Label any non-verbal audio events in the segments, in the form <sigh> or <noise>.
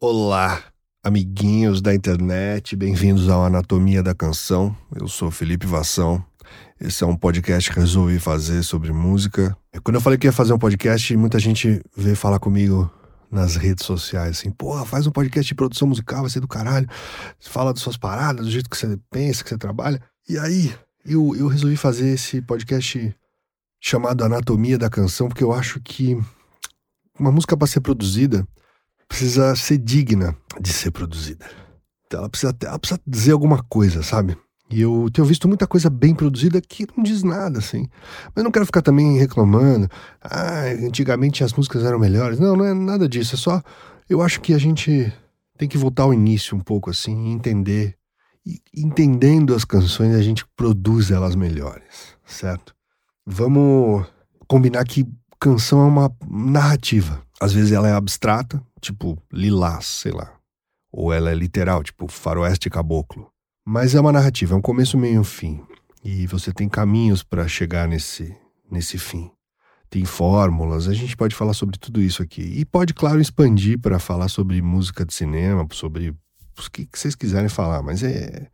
Olá, amiguinhos da internet, bem-vindos ao Anatomia da Canção. Eu sou Felipe Vassão. Esse é um podcast que resolvi fazer sobre música. Quando eu falei que ia fazer um podcast, muita gente veio falar comigo nas redes sociais, assim, porra, faz um podcast de produção musical, vai ser do caralho. Fala das suas paradas, do jeito que você pensa, que você trabalha. E aí, eu, eu resolvi fazer esse podcast chamado Anatomia da Canção, porque eu acho que uma música para ser produzida precisa ser digna de ser produzida. Ela precisa, ela precisa dizer alguma coisa, sabe? E eu tenho visto muita coisa bem produzida que não diz nada, assim. Mas não quero ficar também reclamando. Ah, antigamente as músicas eram melhores. Não, não é nada disso. É só. Eu acho que a gente tem que voltar ao início um pouco, assim, e entender. E entendendo as canções, a gente produz elas melhores, certo? Vamos combinar que canção é uma narrativa. Às vezes ela é abstrata, tipo lilás, sei lá. Ou ela é literal, tipo faroeste caboclo. Mas é uma narrativa, é um começo, meio e um fim. E você tem caminhos para chegar nesse, nesse fim. Tem fórmulas, a gente pode falar sobre tudo isso aqui. E pode, claro, expandir para falar sobre música de cinema, sobre o que, que vocês quiserem falar, mas é.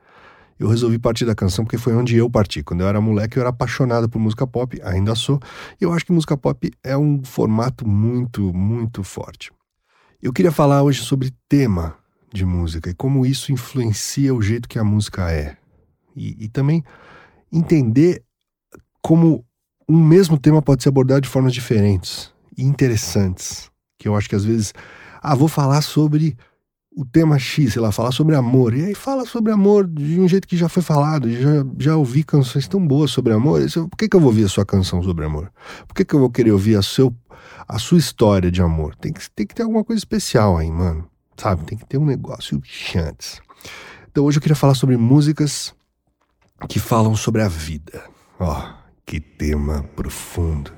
Eu resolvi partir da canção porque foi onde eu parti. Quando eu era moleque, eu era apaixonado por música pop, ainda sou. E eu acho que música pop é um formato muito, muito forte. Eu queria falar hoje sobre tema de música e como isso influencia o jeito que a música é. E, e também entender como um mesmo tema pode ser abordado de formas diferentes e interessantes. Que eu acho que às vezes, ah, vou falar sobre o tema X, sei lá, falar sobre amor. E aí fala sobre amor de um jeito que já foi falado, já, já ouvi canções tão boas sobre amor. Por que, que eu vou ouvir a sua canção sobre amor? Por que, que eu vou querer ouvir a seu a sua história de amor. Tem que, tem que ter alguma coisa especial aí, mano. Sabe? Tem que ter um negócio antes. Então hoje eu queria falar sobre músicas que falam sobre a vida. Ó, oh, que tema profundo.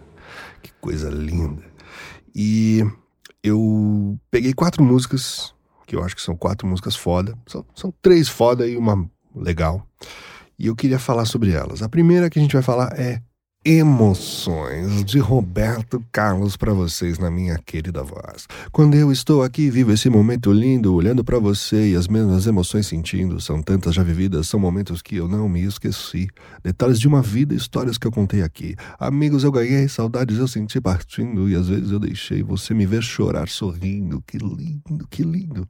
Que coisa linda. E eu peguei quatro músicas, que eu acho que são quatro músicas foda. São, são três foda e uma legal. E eu queria falar sobre elas. A primeira que a gente vai falar é Emoções de Roberto Carlos para vocês na minha querida voz. Quando eu estou aqui, vivo esse momento lindo, olhando para você e as mesmas emoções sentindo. São tantas já vividas, são momentos que eu não me esqueci. Detalhes de uma vida, histórias que eu contei aqui. Amigos eu ganhei, saudades eu senti partindo e às vezes eu deixei você me ver chorar sorrindo. Que lindo, que lindo.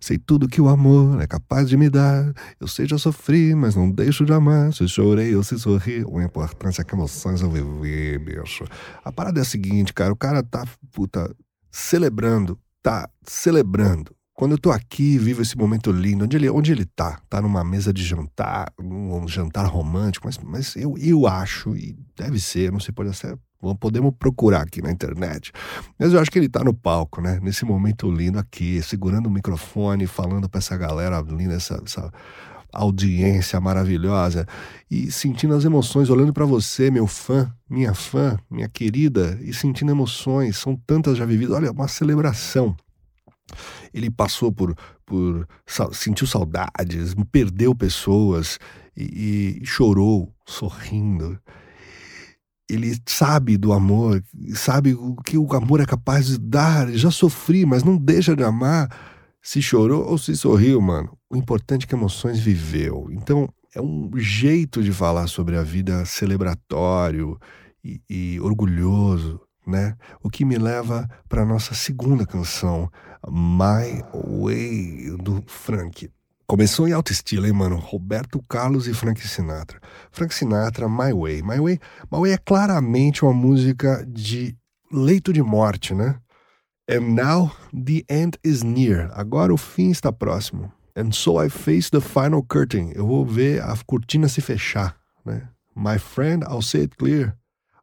Sei tudo que o amor é capaz de me dar. Eu sei já sofri, mas não deixo de amar. Se chorei ou se sorri, o importante é que emoções viver, bicho. A parada é a seguinte, cara, o cara tá, puta, celebrando, tá celebrando. Quando eu tô aqui, vivo esse momento lindo, onde ele, onde ele tá? Tá numa mesa de jantar, um jantar romântico, mas, mas eu, eu acho, e deve ser, não sei, pode ser, podemos procurar aqui na internet. Mas eu acho que ele tá no palco, né? Nesse momento lindo aqui, segurando o microfone, falando para essa galera linda, essa, essa audiência maravilhosa e sentindo as emoções, olhando para você, meu fã, minha fã, minha querida, e sentindo emoções, são tantas já vividas. Olha, uma celebração. Ele passou por, por sentiu saudades, perdeu pessoas e, e chorou, sorrindo. Ele sabe do amor, sabe o que o amor é capaz de dar. Já sofri, mas não deixa de amar se chorou ou se sorriu, mano. O importante é que emoções viveu. Então, é um jeito de falar sobre a vida celebratório e, e orgulhoso, né? O que me leva para nossa segunda canção, My Way, do Frank. Começou em alto estilo, hein, mano? Roberto Carlos e Frank Sinatra. Frank Sinatra, My Way. My Way, My Way é claramente uma música de leito de morte, né? And now the end is near. Agora o fim está próximo. And so I face the final curtain. Eu vou ver a cortina se fechar. Né? My friend, I'll say it clear.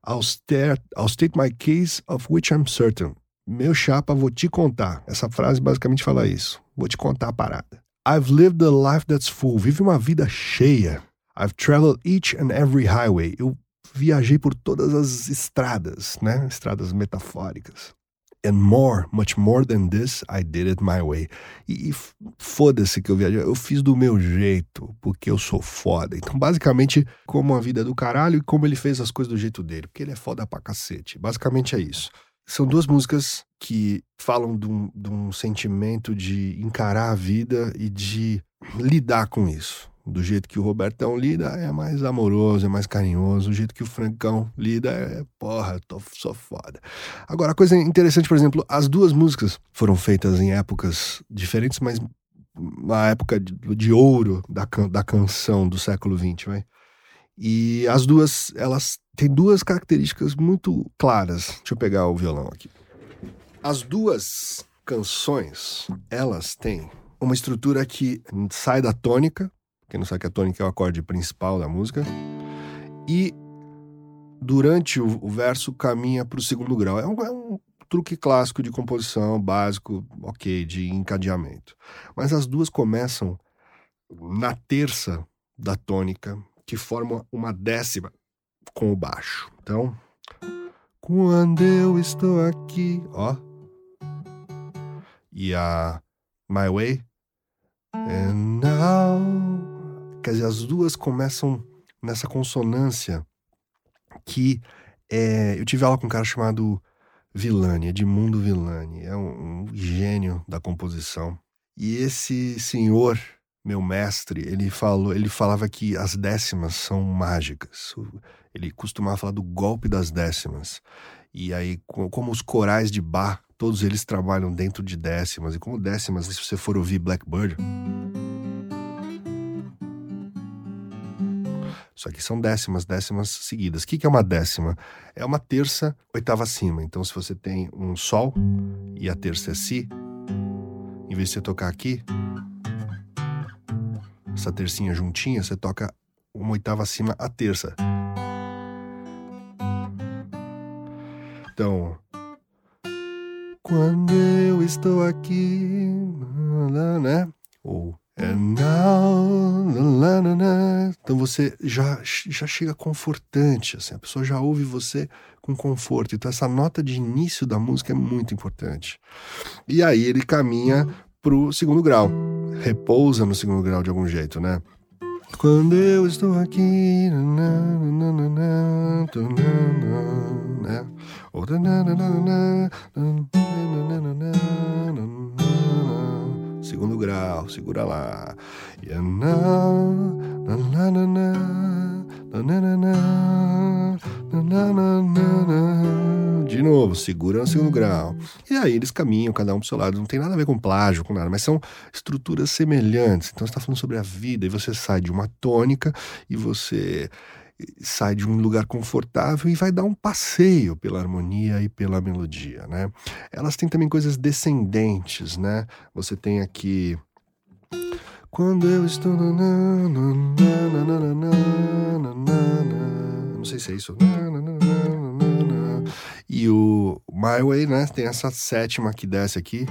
I'll, stare, I'll state my case of which I'm certain. Meu chapa, vou te contar. Essa frase basicamente fala isso. Vou te contar a parada. I've lived a life that's full. Vive uma vida cheia. I've traveled each and every highway. Eu viajei por todas as estradas, né? Estradas metafóricas. And more, much more than this, I did it my way. E, e foda-se que eu viajei, eu fiz do meu jeito, porque eu sou foda. Então, basicamente, como a vida é do caralho e como ele fez as coisas do jeito dele, porque ele é foda pra cacete. Basicamente é isso. São duas músicas que falam de um, de um sentimento de encarar a vida e de lidar com isso. Do jeito que o Robertão lida é mais amoroso, é mais carinhoso. Do jeito que o Francão lida é, porra, tô, sou foda. Agora, a coisa interessante, por exemplo, as duas músicas foram feitas em épocas diferentes, mas na época de, de ouro da, da canção do século XX, vai. E as duas, elas têm duas características muito claras. Deixa eu pegar o violão aqui. As duas canções, elas têm uma estrutura que sai da tônica que a tônica é o acorde principal da música. E durante o, o verso caminha para o segundo grau. É um, é um truque clássico de composição, básico, ok, de encadeamento. Mas as duas começam na terça da tônica, que forma uma décima com o baixo. Então, quando eu estou aqui, ó. E a My Way. And now Quer dizer, as duas começam nessa consonância que é, eu tive aula com um cara chamado Villani, Edmundo Villani, é um, um gênio da composição. E esse senhor, meu mestre, ele falou, ele falava que as décimas são mágicas. Ele costumava falar do golpe das décimas. E aí, como os corais de Bach, todos eles trabalham dentro de décimas. E como décimas, se você for ouvir Blackbird, Isso aqui são décimas, décimas seguidas. O que, é uma décima? É uma terça oitava acima. Então, se você tem um Sol e a terça é Si, em vez de você tocar aqui, essa tercinha juntinha, você toca uma oitava acima a terça. Então, quando eu estou aqui, né? Ou now, então você já, já chega confortante, assim, a pessoa já ouve você com conforto. Então essa nota de início da música é muito importante. E aí ele caminha pro segundo grau, repousa no segundo grau de algum jeito, né? Quando eu estou aqui, né? Ou segundo grau, segura lá. De novo, segura no segundo grau. E aí eles caminham, cada um pro seu lado. Não tem nada a ver com plágio, com nada, mas são estruturas semelhantes. Então você está falando sobre a vida e você sai de uma tônica e você sai de um lugar confortável e vai dar um passeio pela harmonia e pela melodia, né? Elas têm também coisas descendentes, né? Você tem aqui quando eu estou não sei se é isso e o My Way, né? Tem essa sétima que desce aqui.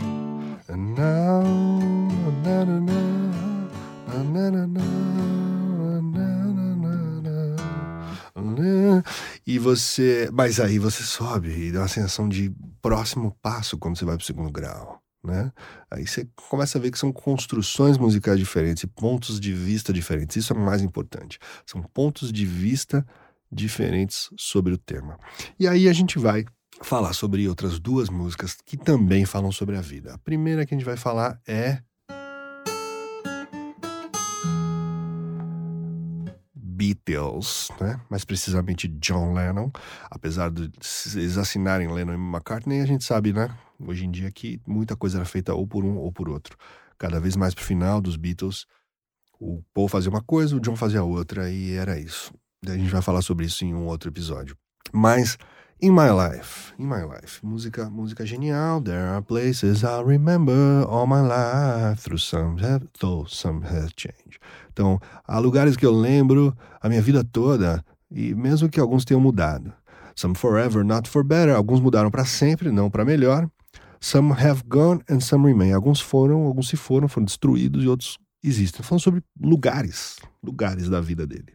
E você. Mas aí você sobe e dá uma sensação de próximo passo quando você vai para o segundo grau. Né? Aí você começa a ver que são construções musicais diferentes e pontos de vista diferentes. Isso é o mais importante. São pontos de vista diferentes sobre o tema. E aí a gente vai falar sobre outras duas músicas que também falam sobre a vida. A primeira que a gente vai falar é Beatles, né? mais precisamente John Lennon, apesar de eles assinarem Lennon e McCartney, a gente sabe, né, hoje em dia que muita coisa era feita ou por um ou por outro. Cada vez mais pro final dos Beatles, o Paul fazia uma coisa, o John fazia outra e era isso. A gente vai falar sobre isso em um outro episódio. Mas In My Life, In My Life, música, música genial. There are places I'll remember all my life through some have, though some have changed. Então, há lugares que eu lembro a minha vida toda e mesmo que alguns tenham mudado. Some forever, not for better. Alguns mudaram para sempre, não para melhor. Some have gone and some remain. Alguns foram, alguns se foram, foram destruídos e outros existem. Falando sobre lugares, lugares da vida dele.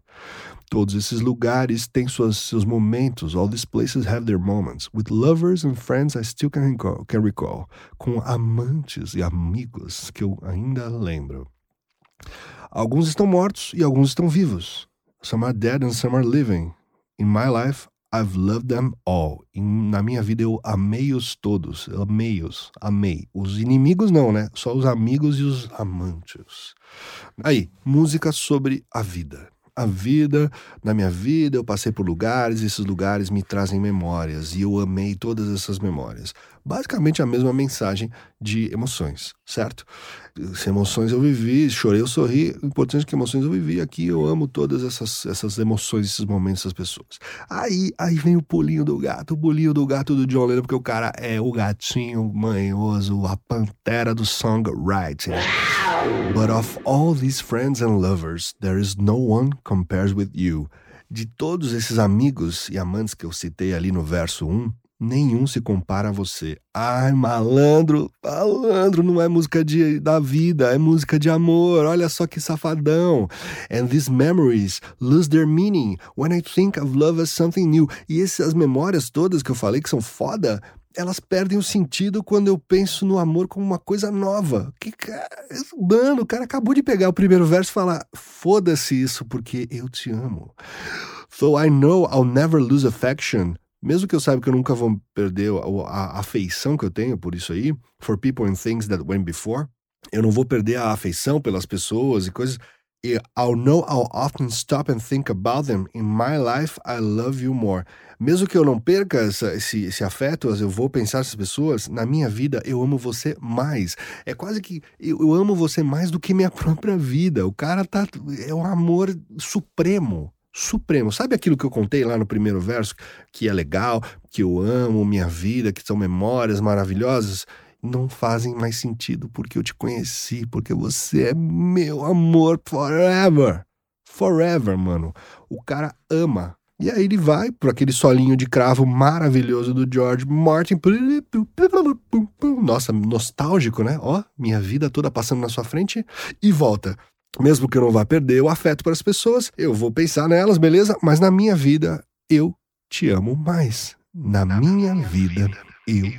Todos esses lugares têm suas, seus momentos. All these places have their moments. With lovers and friends I still can recall, can recall. Com amantes e amigos que eu ainda lembro. Alguns estão mortos e alguns estão vivos. Some are dead and some are living. In my life, I've loved them all. Na minha vida eu amei-os todos. Eu amei-os. Amei. Os inimigos não, né? Só os amigos e os amantes. Aí, música sobre a vida a vida, na minha vida eu passei por lugares, esses lugares me trazem memórias e eu amei todas essas memórias. Basicamente a mesma mensagem de emoções, certo? Se emoções eu vivi, chorei, eu sorri, o importante é que emoções eu vivi aqui, eu amo todas essas, essas emoções, esses momentos, essas pessoas. Aí, aí vem o pulinho do gato, o pulinho do gato do John Lennon, porque o cara é o gatinho manhoso, a pantera do songwriting. But of all these friends and lovers, there is no one compares with you. De todos esses amigos e amantes que eu citei ali no verso 1, nenhum se compara a você. Ai, malandro, malandro, não é música de, da vida, é música de amor. Olha só que safadão. And these memories lose their meaning when I think of love as something new. E essas memórias todas que eu falei que são foda, elas perdem o sentido quando eu penso no amor como uma coisa nova. Que mano, o cara acabou de pegar o primeiro verso e falar: "Foda-se isso porque eu te amo". So I know I'll never lose affection. Mesmo que eu saiba que eu nunca vou perder a, a afeição que eu tenho por isso aí, for people and things that went before, eu não vou perder a afeição pelas pessoas e coisas I'll know I'll often stop and think about them. In my life, I love you more. Mesmo que eu não perca essa, esse, esse afeto, eu vou pensar essas pessoas, na minha vida eu amo você mais. É quase que eu, eu amo você mais do que minha <laughs> própria vida. O cara tá. É um amor supremo supremo. Sabe aquilo que eu contei lá no primeiro verso, que é legal, que eu amo minha vida, que são memórias maravilhosas? Não fazem mais sentido porque eu te conheci, porque você é meu amor forever. Forever, mano. O cara ama. E aí ele vai por aquele solinho de cravo maravilhoso do George Martin. Nossa, nostálgico, né? Ó, minha vida toda passando na sua frente e volta. Mesmo que eu não vá perder o afeto para as pessoas, eu vou pensar nelas, beleza? Mas na minha vida, eu te amo mais. Na, minha, vida, eu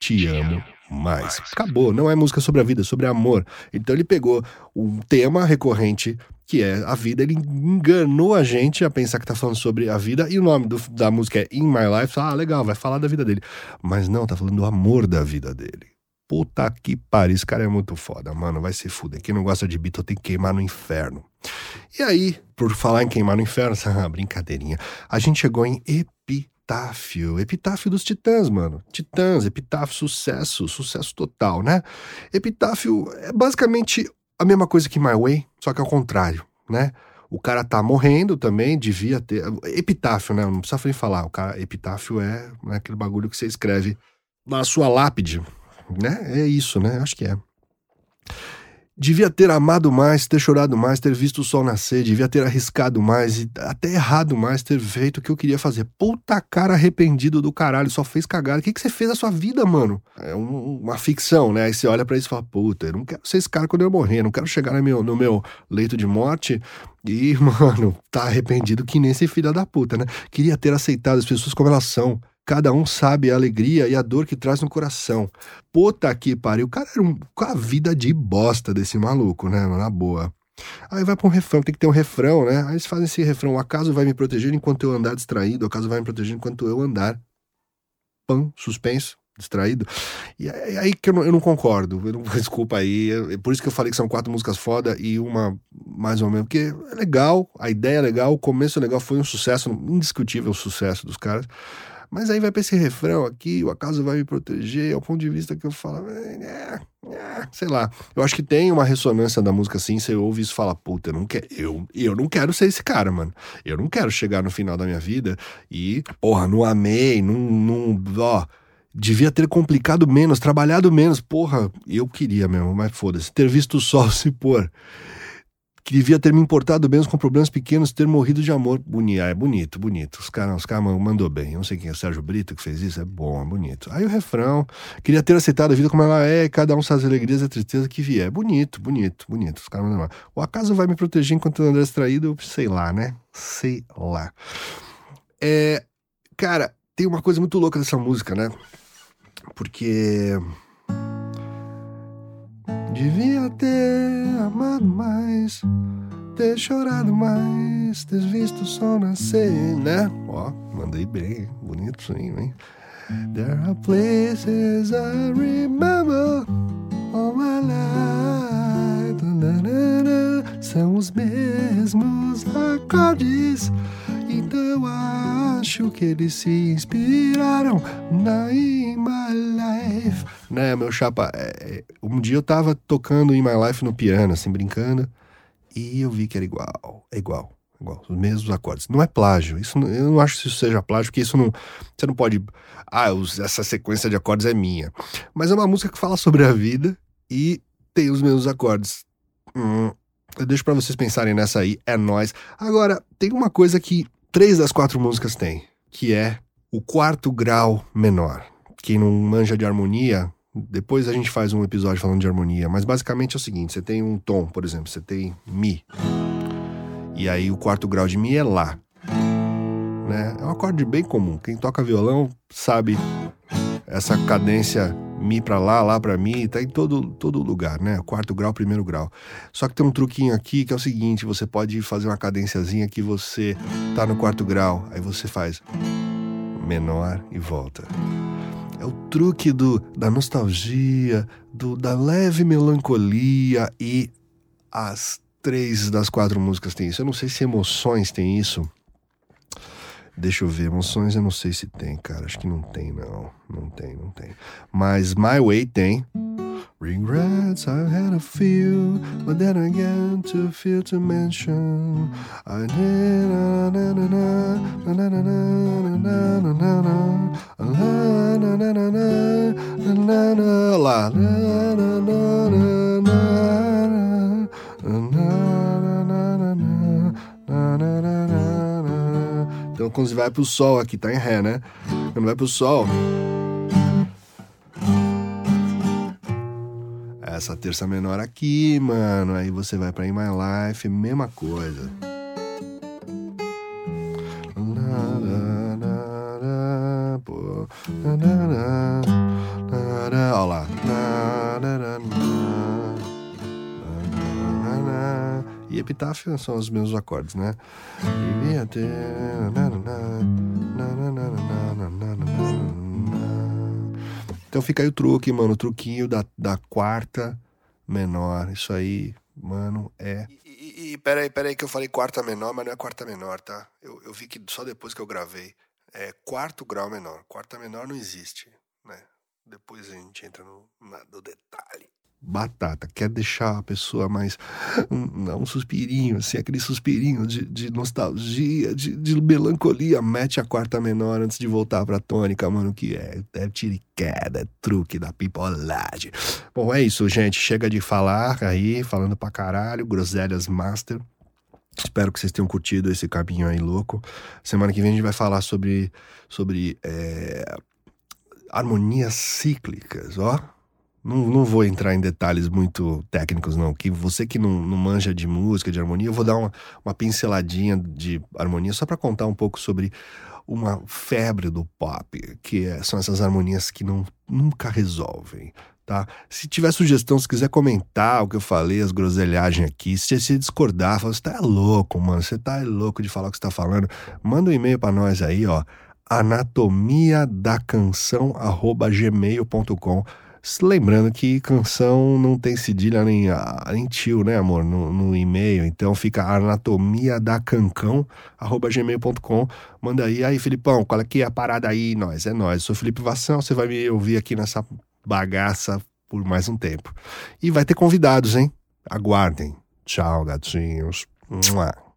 te amo mais. Acabou, não é música sobre a vida, é sobre amor. Então ele pegou um tema recorrente que é a vida, ele enganou a gente a pensar que tá falando sobre a vida e o nome do, da música é In My Life. Ah, legal, vai falar da vida dele. Mas não, tá falando do amor da vida dele. Puta que pariu, esse cara é muito foda, mano. Vai se fuder. Quem não gosta de Beatle tem que queimar no inferno. E aí, por falar em queimar no inferno, <laughs> brincadeirinha, a gente chegou em Epi Epitáfio. Epitáfio dos Titãs, mano. Titãs, Epitáfio, sucesso, sucesso total, né? Epitáfio é basicamente a mesma coisa que My Way, só que ao contrário, né? O cara tá morrendo também, devia ter. Epitáfio, né? Não precisa nem falar. O cara, epitáfio é né, aquele bagulho que você escreve na sua lápide, né? É isso, né? Acho que é. Devia ter amado mais, ter chorado mais, ter visto o sol nascer, devia ter arriscado mais e até errado mais, ter feito o que eu queria fazer. Puta cara arrependido do caralho, só fez cagada. O que, que você fez na sua vida, mano? É um, uma ficção, né? Aí você olha para isso e fala: Puta, eu não quero ser esse cara quando eu morrer, não quero chegar no meu, no meu leito de morte e, <laughs> mano, tá arrependido que nem esse filho da puta, né? Queria ter aceitado as pessoas como elas são. Cada um sabe a alegria e a dor que traz no coração. Puta que pariu. O cara era um, com a vida de bosta desse maluco, né? Na boa. Aí vai para um refrão, tem que ter um refrão, né? Aí eles fazem esse refrão: o acaso vai me proteger enquanto eu andar distraído, o acaso vai me proteger enquanto eu andar. Pão, suspenso, distraído. E é aí que eu não, eu não concordo. Eu não, <laughs> desculpa aí. É por isso que eu falei que são quatro músicas foda e uma mais ou menos. Porque é legal, a ideia é legal, o começo é legal, foi um sucesso, um indiscutível sucesso dos caras. Mas aí vai pra esse refrão aqui, o acaso vai me proteger, é o ponto de vista que eu falo, é, é, sei lá. Eu acho que tem uma ressonância da música assim, você ouve isso e fala, puta, eu não, quero, eu, eu não quero ser esse cara, mano. Eu não quero chegar no final da minha vida e, porra, não amei, não, não ó, devia ter complicado menos, trabalhado menos. Porra, eu queria mesmo, mas foda-se. Ter visto o sol <laughs> se pôr que devia ter me importado menos com problemas pequenos, ter morrido de amor. Bonito, é bonito, bonito. Os caras os cara mandou bem. Eu não sei quem é Sérgio Brito que fez isso, é bom, é bonito. Aí o refrão, queria ter aceitado a vida como ela é, cada um sabe as alegrias e a tristeza que vier. Bonito, bonito, bonito. Os caras mandam O acaso vai me proteger enquanto eu andar distraído? Sei lá, né? Sei lá. É, cara, tem uma coisa muito louca dessa música, né? Porque Devia ter amado mais, ter chorado mais, ter visto o sol nascer, né? Ó, mandei bem, bonitinho, hein? There are places I remember all my life. São os mesmos acordes. Então acho que eles se inspiraram na In My Life. Né, meu chapa? É, é, um dia eu tava tocando In My Life no piano, assim, brincando, e eu vi que era igual. É igual igual, os mesmos acordes. Não é plágio. Isso eu não acho que isso seja plágio, porque isso não. Você não pode. Ah, essa sequência de acordes é minha. Mas é uma música que fala sobre a vida e tem os mesmos acordes. Hum, eu deixo para vocês pensarem nessa aí, é nós. Agora, tem uma coisa que três das quatro músicas têm, que é o quarto grau menor. Quem não manja de harmonia, depois a gente faz um episódio falando de harmonia, mas basicamente é o seguinte: você tem um tom, por exemplo, você tem Mi. E aí o quarto grau de Mi é Lá. Né? É um acorde bem comum. Quem toca violão sabe essa cadência Mi para Lá, Lá para Mi, tá em todo, todo lugar, né? Quarto grau, primeiro grau. Só que tem um truquinho aqui que é o seguinte: você pode fazer uma cadênciazinha que você tá no quarto grau, aí você faz menor e volta. É o truque do, da nostalgia, do, da leve melancolia e as três das quatro músicas tem isso. Eu não sei se emoções tem isso. Deixa eu ver, emoções eu não sei se tem, cara. Acho que não tem, não. Não tem, não tem. Mas My Way tem. Regrets I had a few, but then again too few to mention. I did na na na na na na na na na na na na na então quando você vai pro sol, aqui tá em ré, né? Quando vai pro sol. Essa terça menor aqui, mano. Aí você vai pra In My Life, mesma coisa. Olha lá. e epitáfio são os mesmos acordes, né? Então fica aí o truque, mano, o truquinho da, da quarta menor. Isso aí, mano, é. E, e, e peraí, peraí, que eu falei quarta menor, mas não é quarta menor, tá? Eu, eu vi que só depois que eu gravei. É quarto grau menor. Quarta menor não existe, né? Depois a gente entra no, no detalhe batata, quer deixar a pessoa mais um, um suspirinho, assim, aquele suspirinho de, de nostalgia, de, de, melancolia, mete a quarta menor antes de voltar pra tônica, mano, que é, é tiriqueda, é truque da pipolagem. Bom, é isso, gente, chega de falar aí, falando pra caralho, groselhas master. Espero que vocês tenham curtido esse caminho aí louco. Semana que vem a gente vai falar sobre, sobre é, harmonias cíclicas, ó não, não vou entrar em detalhes muito técnicos, não. Que você que não, não manja de música, de harmonia, eu vou dar uma, uma pinceladinha de harmonia só para contar um pouco sobre uma febre do pop, que é, são essas harmonias que não, nunca resolvem. Tá? Se tiver sugestão, se quiser comentar o que eu falei, as groselhagens aqui, se você discordar, fala, você tá louco, mano, você tá louco de falar o que você tá falando, manda um e-mail para nós aí, ó, anatomia da canção gmail.com Lembrando que canção não tem cedilha nem, nem tio, né, amor, no, no e-mail. Então fica anatomia da arroba gmail.com. Manda aí, aí, Filipão, qual é que é a parada aí? Nós, é nós. Sou Felipe Vassão, você vai me ouvir aqui nessa bagaça por mais um tempo. E vai ter convidados, hein? Aguardem. Tchau, gatinhos. Mua.